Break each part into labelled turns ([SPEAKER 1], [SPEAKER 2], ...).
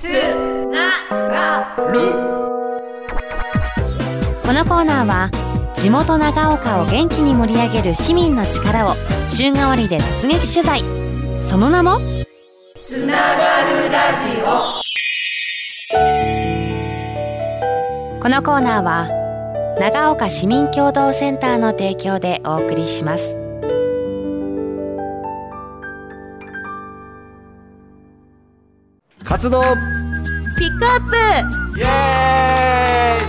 [SPEAKER 1] つながる。
[SPEAKER 2] このコーナーは地元長岡を元気に盛り上げる市民の力を週替わりで突撃取材。その名も？
[SPEAKER 1] つながるラジ
[SPEAKER 2] このコーナーは長岡市民共同センターの提供でお送りします
[SPEAKER 3] 活動。
[SPEAKER 2] ピックアップ。
[SPEAKER 3] イエーイ。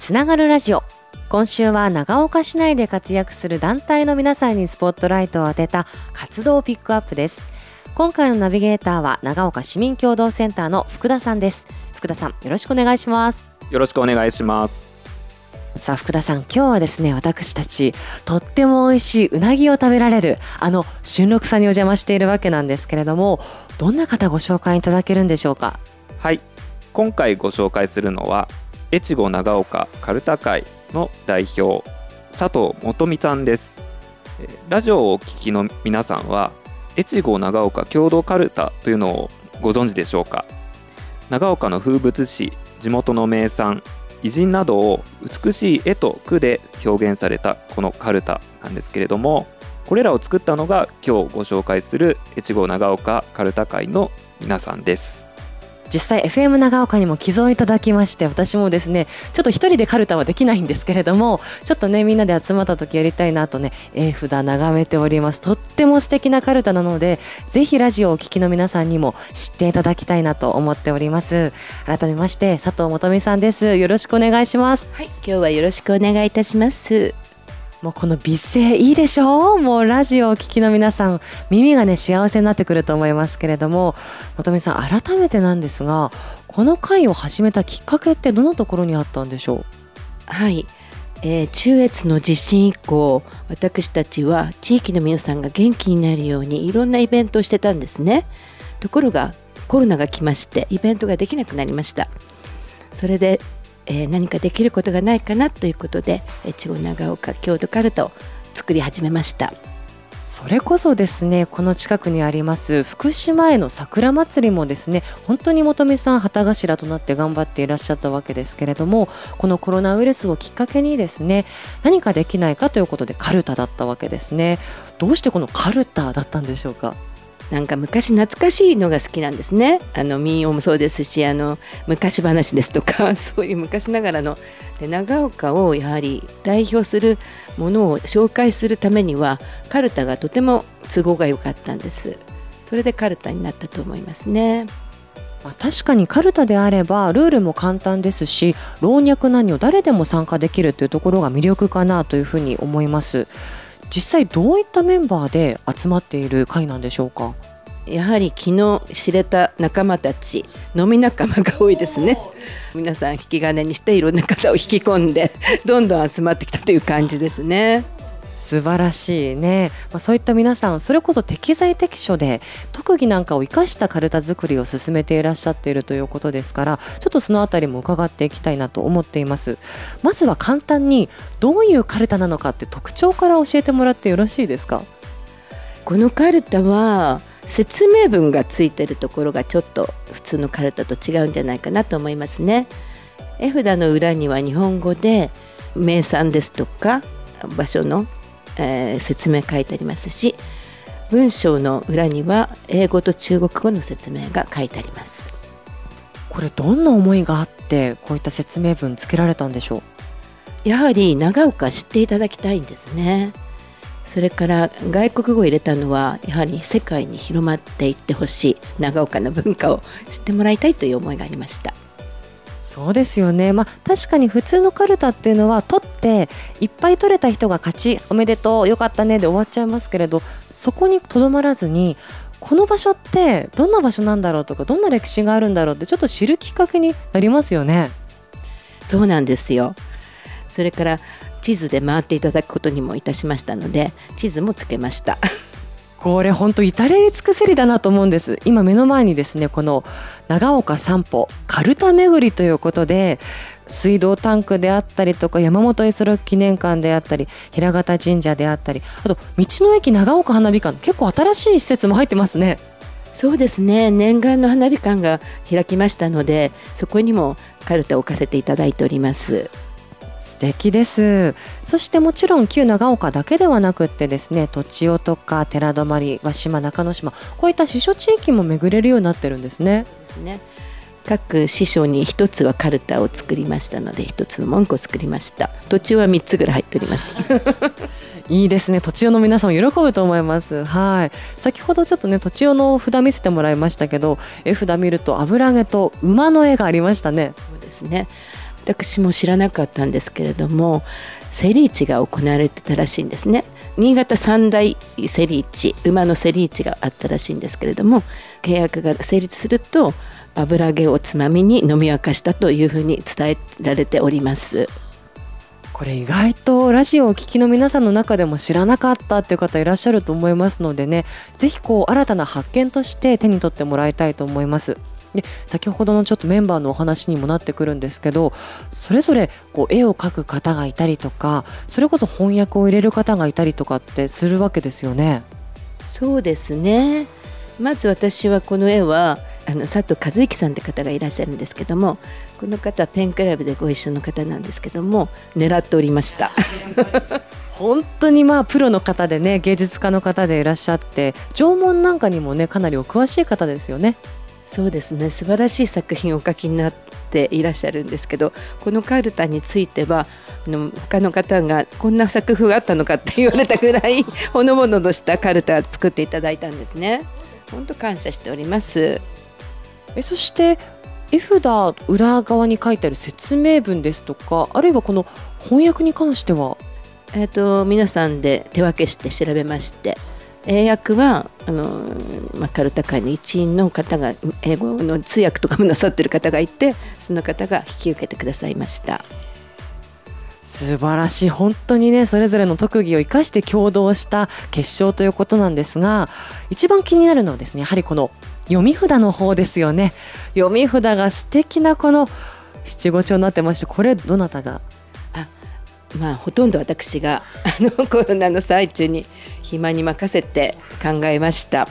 [SPEAKER 2] つながるラジオ。今週は長岡市内で活躍する団体の皆さんにスポットライトを当てた活動ピックアップです。今回のナビゲーターは長岡市民共同センターの福田さんです。福田さんよろしくお願いします。
[SPEAKER 4] よろしくお願いします
[SPEAKER 2] さあ福田さん今日はですね私たちとっても美味しいうなぎを食べられるあの春六さんにお邪魔しているわけなんですけれどもどんな方ご紹介いただけるんでしょうか？
[SPEAKER 4] はい。今回ご紹介するのは越後長岡かるた会の代表佐藤元美さんです。ラジオをお聞きの皆さんは越後長岡共同かるたというのをご存知でしょうか？長岡の風物詩地元の名産偉人などを美しい絵と句で表現されたこのかるたなんですけれどもこれらを作ったのが今日ご紹介する越後長岡かるた会の皆さんです。
[SPEAKER 2] 実際 FM 長岡にも寄贈いただきまして私もですねちょっと一人でカルタはできないんですけれどもちょっとねみんなで集まった時やりたいなとね絵札眺めております。とっても素敵なカルタなのでぜひラジオをお聞きの皆さんにも知っていただきたいなと思っております。改めまして佐藤元美さんです。よろしくお願いします。
[SPEAKER 5] はい、今日はよろしくお願いいたします。
[SPEAKER 2] もうこの美声いいでしょうもうラジオをお聞きの皆さん耳がね幸せになってくると思いますけれども元美さん改めてなんですがこの会を始めたきっかけってどのところにあったんでしょう？
[SPEAKER 5] はい、えー中越の地震以降、私たちは地域の皆さんが元気になるようにいろんなイベントをしてたんですね。ところがコロナが来ましてイベントができなくなりました。それで、えー何かできることがないかなということで越後長岡郷土カルタを作り始めました。
[SPEAKER 2] それこそですねこの近くにあります福島への桜祭りもですね本当に元美さん旗頭となって頑張っていらっしゃったわけですけれどもこのコロナウイルスをきっかけにですね何かできないかということでカルタだったわけですねどうしてこのカルタだったんでしょうか？
[SPEAKER 5] なんか昔懐かしいのが好きなんですね。あの民謡もそうですし、あの昔話ですとか、そういう昔ながらので長岡をやはり代表するものを紹介するためにはカルタがとても都合が良かったんです。それでカルタになったと思いますね。
[SPEAKER 2] まあ、確かにカルタであればルールも簡単ですし老若男女誰でも参加できるというところが魅力かなというふうに思います実際どういったメンバーで集まっている会なんでしょうか？
[SPEAKER 5] やはり昨日知れた仲間たち飲み仲間が多いですね。皆さん引き金にしていろんな方を引き込んでどんどん集まってきたという感じですね。
[SPEAKER 2] 素晴らしいね、まあ、そういった皆さんそれこそ適材適所で特技なんかを生かしたカルタ作りを進めていらっしゃっているということですからちょっとそのあたりも伺っていきたいなと思っています。まずは簡単にどういうカルタなのかって特徴から教えてもらってよろしいですか？
[SPEAKER 5] このカルタは説明文がついてるところがちょっと普通のカルタと違うんじゃないかなと思いますね。絵札の裏には日本語で名産ですとか場所の、えー説明書いてありますし文章の裏には英語と中国語の説明が書いてあります。
[SPEAKER 2] これどんな思いがあってこういった説明文つけられたんでしょう？
[SPEAKER 5] やはり長岡知っていただきたいんですね。それから外国語を入れたのはやはり世界に広まっていってほしい長岡の文化を知ってもらいたいという思いがありました。
[SPEAKER 2] そうですよね、まあ、確かに普通のカルタっていうのは取っていっぱい取れた人が勝ちおめでとうよかったねで終わっちゃいますけれどそこにとどまらずにこの場所ってどんな場所なんだろうとかどんな歴史があるんだろうってちょっと知るきっかけになりますよね。
[SPEAKER 5] そうなんですよ。それから地図で回っていただくことにもいたしましたので地図もつけました。
[SPEAKER 2] これ本当至れり尽くせりだなと思うんです今目の前にですねこの長岡散歩カルタ巡りということで水道タンクであったりとか山本五十六記念館であったり平方神社であったりあと道の駅長岡花火館結構新しい施設も入ってますね。
[SPEAKER 5] そうですね。念願の花火館が開きましたのでそこにもカルタを置かせていただいております。
[SPEAKER 2] 素敵です。そしてもちろん旧長岡だけではなくってですね栃尾とか寺泊和島中之島こういった支所地域も巡れるようになってるんですね。
[SPEAKER 5] ですね各師匠に一つはカルタを作りましたので一つの文句を作りました。途中は三つぐらい入っております。
[SPEAKER 2] いいですね。土地の皆さん喜ぶと思います。はい。先ほどちょっとね土地の札見せてもらいましたけど絵札見ると油揚げと馬の絵がありましたね。
[SPEAKER 5] そうですね。私も知らなかったんですけれどもセリ市が行われてたらしいんですね。新潟三大セリ市馬のセリ市があったらしいんですけれども契約が成立すると油揚げをつまみに飲み明かしたというふうに伝えられております。
[SPEAKER 2] これ意外とラジオをお聞きの皆さんの中でも知らなかったっていう方いらっしゃると思いますのでねぜひこう新たな発見として手に取ってもらいたいと思います。で先ほどのちょっとメンバーのお話にもなってくるんですけどそれぞれこう絵を描く方がいたりとかそれこそ翻訳を入れる方がいたりとかってするわけですよね。
[SPEAKER 5] そうですね。まず私はこの絵はあの佐藤和之さんって方がいらっしゃるんですけどもこの方はペンクラブでご一緒の方なんですけども狙っておりました。
[SPEAKER 2] 本当にまあプロの方でね芸術家の方でいらっしゃって縄文なんかにもねかなりお詳しい方ですよね。
[SPEAKER 5] そうですね。素晴らしい作品をお書きになっていらっしゃるんですけどこのカルタについてはあの他の方がこんな作風があったのかって言われたぐらい ほのぼのとしたカルタを作っていただいたんですね。本当感謝しております
[SPEAKER 2] えそして絵札裏側に書いてある説明文ですとかあるいはこの翻訳に関しては？
[SPEAKER 5] えーと、皆さんで手分けして調べまして英訳はあの、まあ、カルタ会の一員の方が英語の通訳とかもなさってる方がいてその方が引き受けてくださいました。
[SPEAKER 2] 素晴らしい。本当にねそれぞれの特技を生かして共同した決勝ということなんですが一番気になるのはですねやはりこの読み札の方ですよね。読み札が素敵なこの七五調になってましてこれどなたが？
[SPEAKER 5] あまあほとんど私があの コロナの最中に暇に任せて考えました。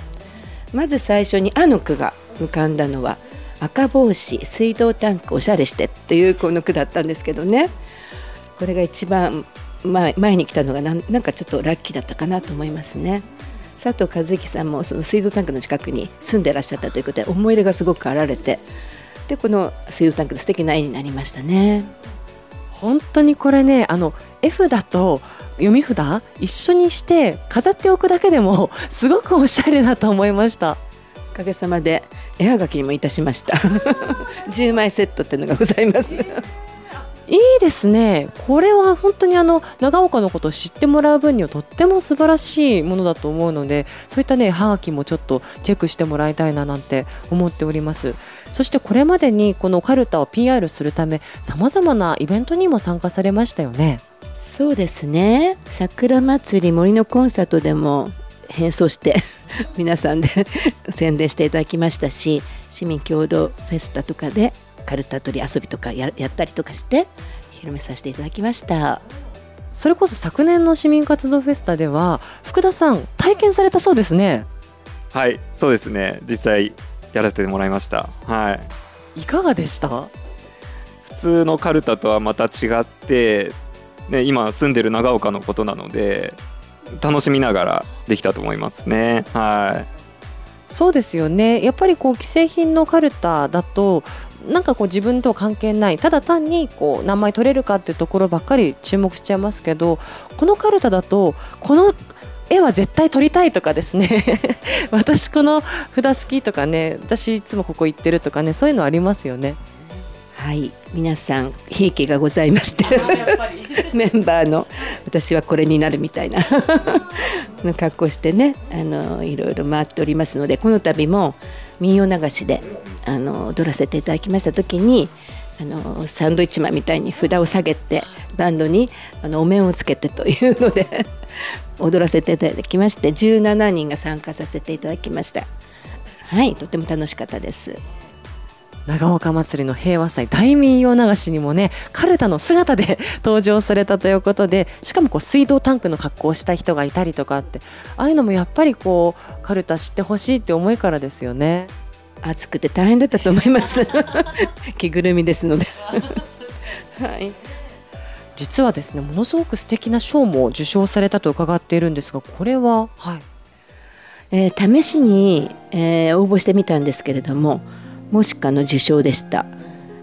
[SPEAKER 5] まず最初に「あ」の句が浮かんだのは「赤帽子水道タンクおしゃれして」っていうこの句だったんですけどね。これが一番前前に来たのがなんなんかちょっとラッキーだったかなと思いますね。佐藤和之さんもその水道タンクの近くに住んでらっしゃったということで思い入れがすごくあられてでこの水道タンクで素敵な絵になりましたね。
[SPEAKER 2] 本当にこれねあの絵札と読み札一緒にして飾っておくだけでもすごくおしゃれだと思いました。
[SPEAKER 5] おかげさまで絵はがきにもいたしました。10枚セットっていうのがございます
[SPEAKER 2] いいですね。これは本当にあの長岡のことを知ってもらう分にはとっても素晴らしいものだと思うのでそういったねはがきもちょっとチェックしてもらいたいななんて思っております。そしてこれまでにこのカルタを PR するためさまざまなイベントにも参加されましたよね。
[SPEAKER 5] そうですね。桜祭り森のコンサートでも変装して 皆さんで宣伝していただきましたし市民共同フェスタとかでカルタ取り遊びとかやったりとかして広めさせていただきました。
[SPEAKER 2] それこそ昨年の市民活動フェスタでは福田さん体験されたそうですね。
[SPEAKER 4] はいそうですね。実際やらせてもらいました。はい。
[SPEAKER 2] いかがでした？
[SPEAKER 4] 普通のカルタとはまた違ってね、今住んでる長岡のことなので楽しみながらできたと思いますね。はい。
[SPEAKER 2] そうですよね。やっぱりこう既製品のカルタだとなんかこう自分とは関係ない。ただ単にこう名前取れるかっていうところばっかり注目しちゃいますけどこのカルタだとこの絵は絶対撮りたいとかですね。私この札好きとかね私いつもここ行ってるとかねそういうのありますよね。
[SPEAKER 5] はい。皆さんひいきがございまして メンバーの私はこれになるみたいな の格好してねあのいろいろ回っておりますのでこの度も民謡流しであの踊らせていただきました時にあのサンドイッチマンみたいに札を下げてバンドにあのお面をつけてというので 踊らせていただきまして17人が参加させていただきました。はいとても楽しかったです。
[SPEAKER 2] 長岡祭りの平和祭大民謡流しにもねカルタの姿で登場されたということでしかもこう水道タンクの格好をした人がいたりとかってああいうのもやっぱりこうカルタ知ってほしいって思いからですよね。
[SPEAKER 5] 暑くて大変だったと思います。着ぐるみですのではい。
[SPEAKER 2] 実はですねものすごく素敵な賞も受賞されたと伺っているんですがこれは、はい。
[SPEAKER 5] えー、試しに、えー、応募してみたんですけれどももしかの受賞でした。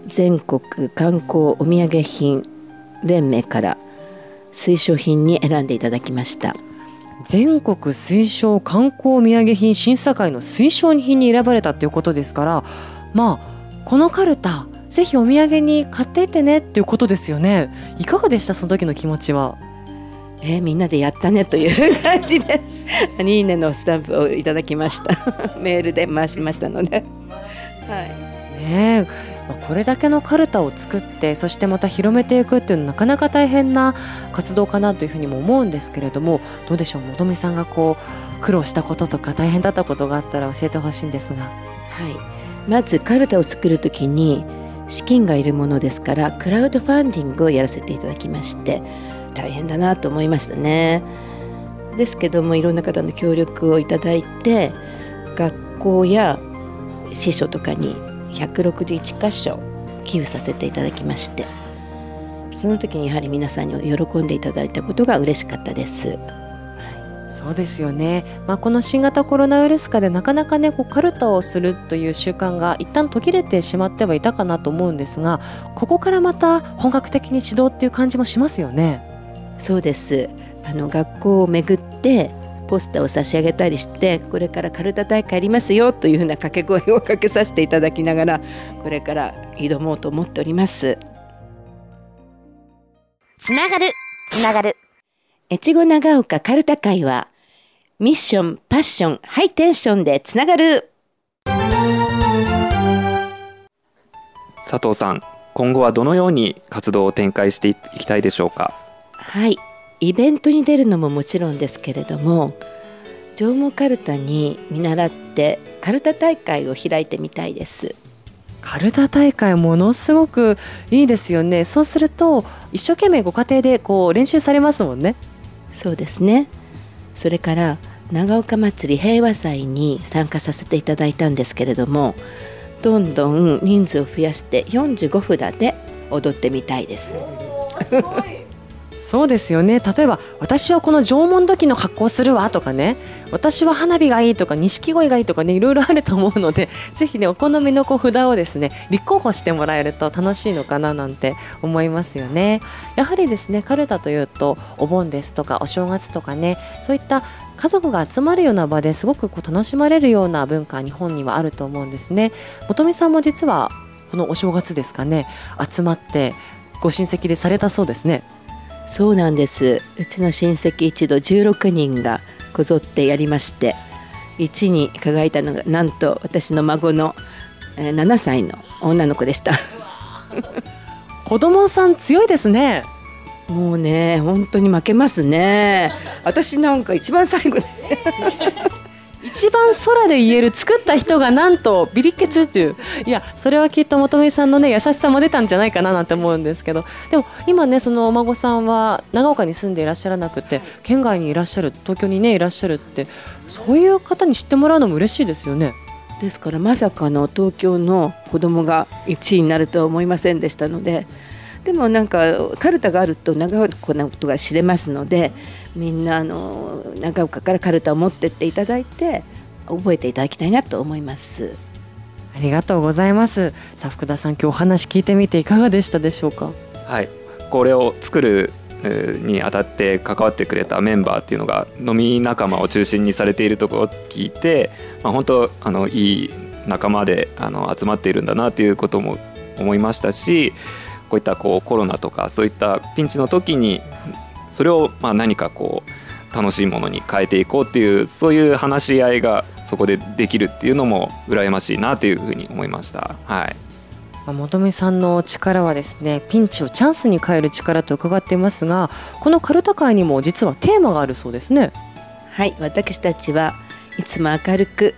[SPEAKER 5] 全国観光お土産品連盟から推奨品に選んでいただきました。
[SPEAKER 2] 全国推奨観光土産品審査会の推奨品に選ばれたということですからまあこのカルタぜひお土産に買っていってねっていうことですよね。いかがでした？その時の気持ちは。
[SPEAKER 5] えー、みんなでやったねという感じで「いいね」のスタンプをいただきました。メールで回しましたのではい
[SPEAKER 2] ねこれだけのカルタを作ってそしてまた広めていくっていうのはなかなか大変な活動かなというふうにも思うんですけれどもどうでしょう？本美さんがこう苦労したこととか大変だったことがあったら教えてほしいんですが。は
[SPEAKER 5] い、まずカルタを作る時に資金がいるものですからクラウドファンディングをやらせていただきまして大変だなと思いましたね。ですけどもいろんな方の協力をいただいて学校や司書とかに161箇所寄付させていただきましてその時にやはり皆さんに喜んでいただいたことが嬉しかったです。
[SPEAKER 2] そうですよね、まあ、この新型コロナウイルス禍でなかなかねこうカルタをするという習慣が一旦途切れてしまってはいたかなと思うんですがここからまた本格的に指導っていう感じもしますよね。
[SPEAKER 5] そうですあの学校を巡ってポスターを差し上げたりしてこれからカルタ大会ありますよというふうな掛け声をかけさせていただきながらこれから挑もうと思っております。
[SPEAKER 1] つながる。つながる。
[SPEAKER 5] 越後長岡カルタ会はミッションパッションハイテンションでつながる。
[SPEAKER 4] 佐藤さん今後はどのように活動を展開していきたいでしょうか？
[SPEAKER 5] はいイベントに出るのももちろんですけれども上毛かるたに見習ってかるた大会を開いてみたいです。
[SPEAKER 2] かるた大会ものすごくいいですよね。そうすると一生懸命ご家庭でこう練習されますもんね。
[SPEAKER 5] そうですね。それから長岡祭り平和祭に参加させていただいたんですけれどもどんどん人数を増やして45札で踊ってみたいです。
[SPEAKER 2] そうですよね。例えば私はこの縄文土器の格好するわとかね。私は花火がいいとか錦鯉がいいとかねいろいろあると思うので ぜひねお好みのこう札をですね立候補してもらえると楽しいのかななんて思いますよね。やはりですねカルタというとお盆ですとかお正月とかねそういった家族が集まるような場ですごくこう楽しまれるような文化日本にはあると思うんですね。本美さんも実はこのお正月ですかね集まってご親戚でされたそうですね。
[SPEAKER 5] そうなんです。うちの親戚一同16人がこぞってやりまして1に輝いたのがなんと私の孫の7歳の女の子でした。
[SPEAKER 2] 子供さん強いですね。
[SPEAKER 5] もうね本当に負けますね。私なんか一番最後で
[SPEAKER 2] 一番空で言える作った人がなんとビリケツっていう。いやそれはきっと本美さんのね優しさも出たんじゃないかななんて思うんですけど。でも今ねそのお孫さんは長岡に住んでいらっしゃらなくて県外にいらっしゃる東京にねいらっしゃるってそういう方に知ってもらうのも嬉しいですよね。
[SPEAKER 5] ですからまさかの東京の子供が1位になるとは思いませんでしたので。でもなんかカルタがあると長岡のことが知れますのでみんなあの長岡からカルタを持ってっていただいて覚えていただきたいなと思います。
[SPEAKER 2] ありがとうございます。さあ福田さん今日お話聞いてみていかがでしたでしょうか？
[SPEAKER 4] はい。これを作るにあたって関わってくれたメンバーっていうのが飲み仲間を中心にされているところを聞いて、まあ、本当あのいい仲間であの集まっているんだなということも思いましたしこういったこうコロナとかそういったピンチの時にそれをまあ何かこう楽しいものに変えていこうっていうそういう話し合いがそこでできるっていうのも羨ましいなというふうに思いました。はい。
[SPEAKER 2] 本美さんの力はですねピンチをチャンスに変える力と伺っていますがこのカルタ会にも実はテーマがあるそうですね。
[SPEAKER 5] はい。私たちはいつも明るく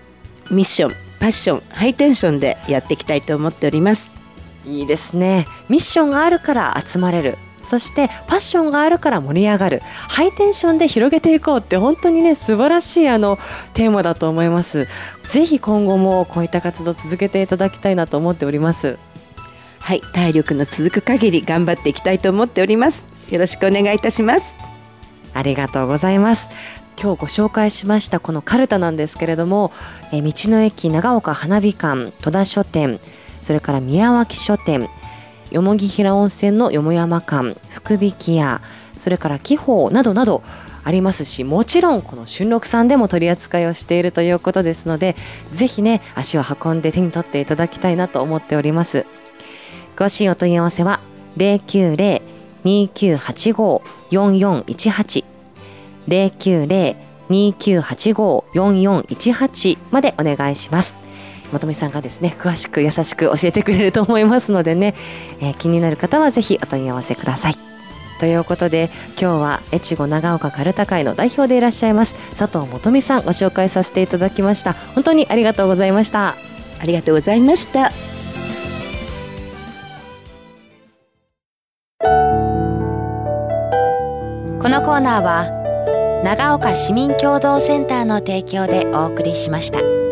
[SPEAKER 5] ミッションパパッションハイテンションでやっていきたいと思っております。
[SPEAKER 2] いいですね。ミッションがあるから集まれるそしてパッションがあるから盛り上がる。ハイテンションで広げていこうって本当にね素晴らしいあのテーマだと思います。ぜひ今後もこういった活動続けていただきたいなと思っております。
[SPEAKER 5] はい体力の続く限り頑張っていきたいと思っております。よろしくお願いいたします。
[SPEAKER 2] ありがとうございます。今日ご紹介しましたこのカルタなんですけれども、え道の駅長岡花火館戸田書店それから宮脇書店よもぎ平温泉のよもやま館福引屋それから紀宝などなどありますしもちろんこの春六さんでも取り扱いをしているということですのでぜひね足を運んで手に取っていただきたいなと思っております。詳しいお問い合わせは090-2985-4418 090-2985-4418までお願いします。本美さんがですね詳しく優しく教えてくれると思いますのでね、えー、気になる方はぜひお問い合わせください。ということで今日は越後長岡かるた会の代表でいらっしゃいます佐藤元美さんご紹介させていただきました。本当にありがとうございました。
[SPEAKER 5] ありがとうございました。
[SPEAKER 1] このコーナーは長岡市民共同センターの提供でお送りしました。